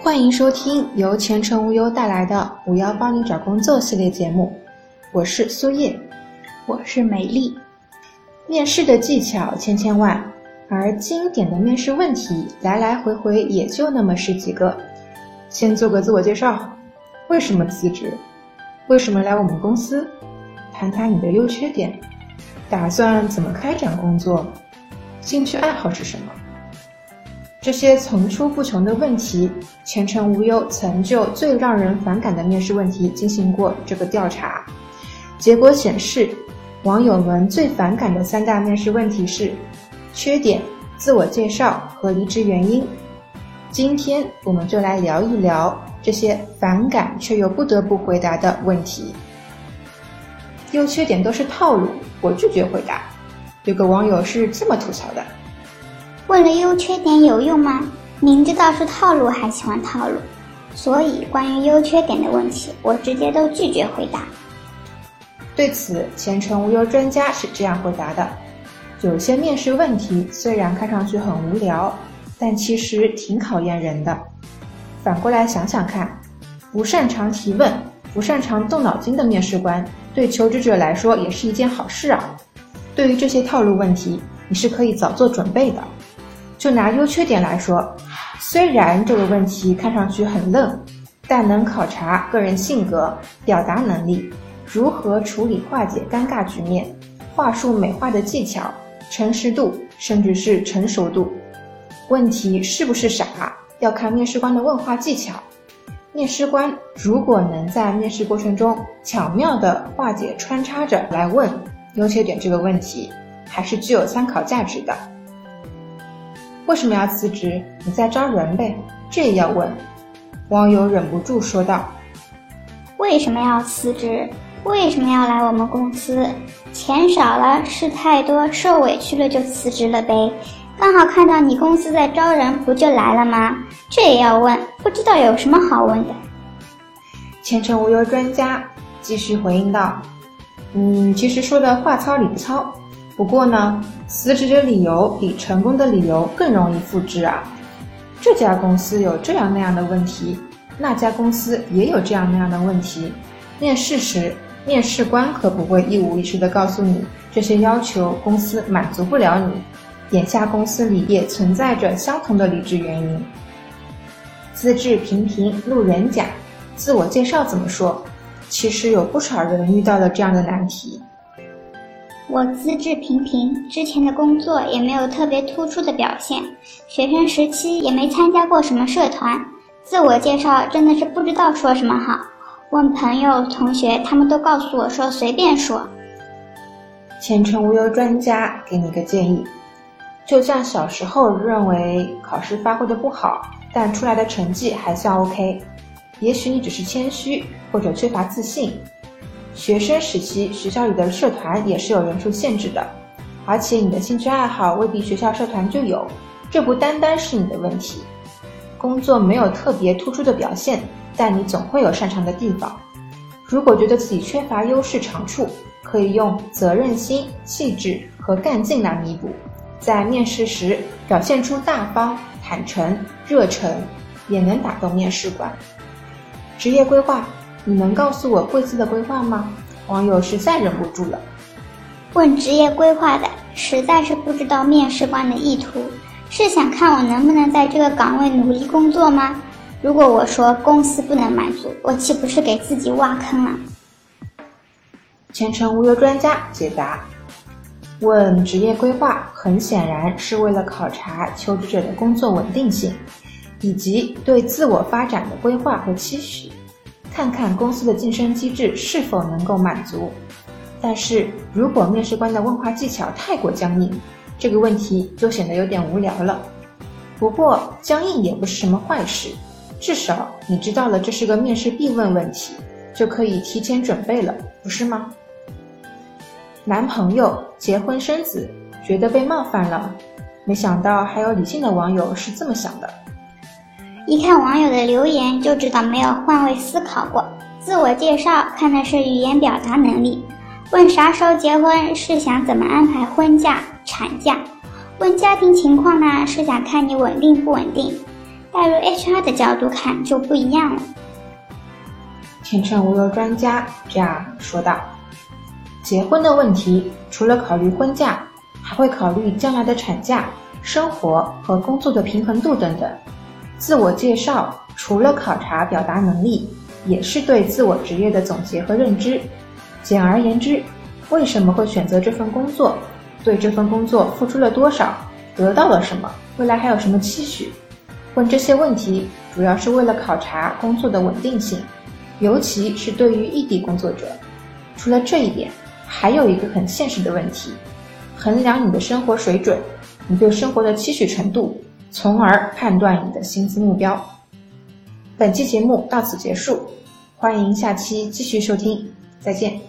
欢迎收听由前程无忧带来的“五幺帮你找工作”系列节目，我是苏叶，我是美丽。面试的技巧千千万，而经典的面试问题来来回回也就那么十几个。先做个自我介绍，为什么辞职？为什么来我们公司？谈谈你的优缺点，打算怎么开展工作？兴趣爱好是什么？这些层出不穷的问题，前程无忧曾就最让人反感的面试问题进行过这个调查，结果显示，网友们最反感的三大面试问题是：缺点、自我介绍和离职原因。今天我们就来聊一聊这些反感却又不得不回答的问题。优缺点都是套路，我拒绝回答。有个网友是这么吐槽的。问了优缺点有用吗？明知道是套路还喜欢套路，所以关于优缺点的问题，我直接都拒绝回答。对此，前程无忧专家是这样回答的：有些面试问题虽然看上去很无聊，但其实挺考验人的。反过来想想看，不擅长提问、不擅长动脑筋的面试官，对求职者来说也是一件好事啊。对于这些套路问题，你是可以早做准备的。就拿优缺点来说，虽然这个问题看上去很愣，但能考察个人性格、表达能力、如何处理化解尴尬局面、话术美化的技巧、诚实度，甚至是成熟度。问题是不是傻，要看面试官的问话技巧。面试官如果能在面试过程中巧妙地化解穿插着来问优缺点这个问题，还是具有参考价值的。为什么要辞职？你在招人呗，这也要问。网友忍不住说道：“为什么要辞职？为什么要来我们公司？钱少了，事太多，受委屈了就辞职了呗。刚好看到你公司在招人，不就来了吗？这也要问？不知道有什么好问的。”前程无忧专家继续回应道：“嗯，其实说的话糙理不糙。”不过呢，辞职的理由比成功的理由更容易复制啊。这家公司有这样那样的问题，那家公司也有这样那样的问题。面试时，面试官可不会一五一十的告诉你这些要求公司满足不了你。眼下公司里也存在着相同的离职原因。资质平平路人甲，自我介绍怎么说？其实有不少人遇到了这样的难题。我资质平平，之前的工作也没有特别突出的表现，学生时期也没参加过什么社团，自我介绍真的是不知道说什么好。问朋友、同学，他们都告诉我说随便说。前程无忧专家给你个建议，就像小时候认为考试发挥的不好，但出来的成绩还算 OK，也许你只是谦虚或者缺乏自信。学生时期，学校里的社团也是有人数限制的，而且你的兴趣爱好未必学校社团就有，这不单单是你的问题。工作没有特别突出的表现，但你总会有擅长的地方。如果觉得自己缺乏优势长处，可以用责任心、气质和干劲来弥补。在面试时表现出大方、坦诚、热忱，也能打动面试官。职业规划。你能告诉我贵司的规划吗？网友实在忍不住了。问职业规划的，实在是不知道面试官的意图，是想看我能不能在这个岗位努力工作吗？如果我说公司不能满足，我岂不是给自己挖坑了？前程无忧专家解答：问职业规划，很显然是为了考察求职者的工作稳定性，以及对自我发展的规划和期许。看看公司的晋升机制是否能够满足，但是如果面试官的问话技巧太过僵硬，这个问题就显得有点无聊了。不过僵硬也不是什么坏事，至少你知道了这是个面试必问问题，就可以提前准备了，不是吗？男朋友结婚生子，觉得被冒犯了，没想到还有理性的网友是这么想的。一看网友的留言就知道没有换位思考过。自我介绍看的是语言表达能力，问啥时候结婚是想怎么安排婚假、产假，问家庭情况呢是想看你稳定不稳定。带入 HR 的角度看就不一样了。前程无忧专家这样说道：“结婚的问题，除了考虑婚假，还会考虑将来的产假、生活和工作的平衡度等等。自我介绍除了考察表达能力，也是对自我职业的总结和认知。简而言之，为什么会选择这份工作？对这份工作付出了多少？得到了什么？未来还有什么期许？问这些问题，主要是为了考察工作的稳定性。”尤其是对于异地工作者，除了这一点，还有一个很现实的问题：衡量你的生活水准，你对生活的期许程度，从而判断你的薪资目标。本期节目到此结束，欢迎下期继续收听，再见。